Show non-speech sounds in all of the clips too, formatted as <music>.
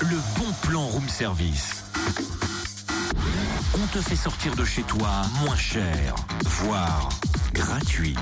le bon plan room service. On te fait sortir de chez toi moins cher, voire gratuit.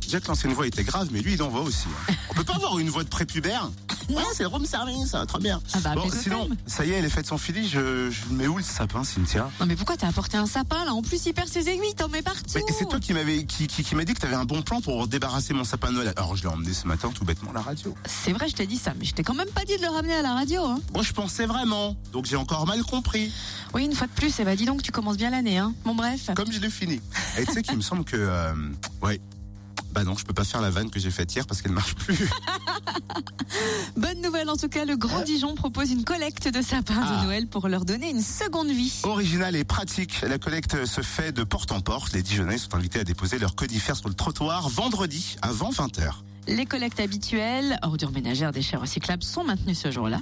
Que l'ancienne voix était grave, mais lui, il en aussi. hein. On peut pas avoir une voix de prépubère Ouais, c'est le room service, ça va très bien. Ah bah, bon, sinon, ça y est, elle est faite sans filet, je, je le mets où le sapin, Cynthia? Non mais pourquoi t'as apporté un sapin là? En plus il perd ses aiguilles, t'en mets partout. Mais c'est toi qui m'avais qui, qui, qui m'a dit que t'avais un bon plan pour débarrasser mon sapin de Noël. Alors je l'ai emmené ce matin tout bêtement à la radio. C'est vrai, je t'ai dit ça, mais je t'ai quand même pas dit de le ramener à la radio. Hein. Moi je pensais vraiment, donc j'ai encore mal compris. Oui, une fois de plus, eh ben dis donc, tu commences bien l'année. Hein. Bon bref. Comme je l'ai fini. Et tu sais qu'il me semble que euh, ouais. Bah non, je peux pas faire la vanne que j'ai faite hier parce qu'elle marche plus. <laughs> En tout cas, le Grand Dijon propose une collecte de sapins Ah. de Noël pour leur donner une seconde vie. Original et pratique, la collecte se fait de porte en porte. Les Dijonnais sont invités à déposer leurs conifères sur le trottoir vendredi avant 20h. Les collectes habituelles, ordures ménagères, déchets recyclables sont maintenues ce jour-là.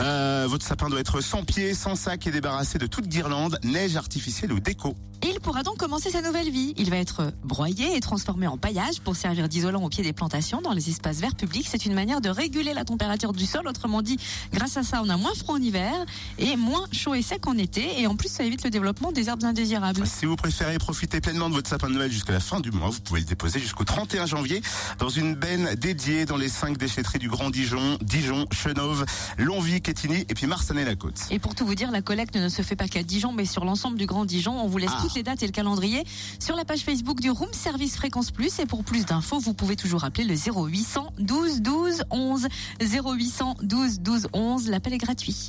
Euh, votre sapin doit être sans pied, sans sac et débarrassé de toute guirlande, neige artificielle ou déco. Et il pourra donc commencer sa nouvelle vie. Il va être broyé et transformé en paillage pour servir d'isolant au pied des plantations dans les espaces verts publics. C'est une manière de réguler la température du sol. Autrement dit, grâce à ça, on a moins froid en hiver et moins chaud et sec en été. Et en plus, ça évite le développement des herbes indésirables. Si vous préférez profiter pleinement de votre sapin de Noël jusqu'à la fin du mois, vous pouvez le déposer jusqu'au 31 janvier dans une benne dédiée dans les cinq déchetteries du Grand Dijon, Dijon, Chenauve, Longwy, Quetigny et puis Marsanne-la-Côte. Et pour tout vous dire, la collecte ne se fait pas qu'à Dijon, mais sur l'ensemble du Grand Dijon. On vous laisse Ah. toutes les dates et le calendrier sur la page Facebook du Room Service Fréquence Plus. Et pour plus d'infos, vous pouvez toujours appeler le 0800 12 12 11. 0800 12 12 11. L'appel est gratuit.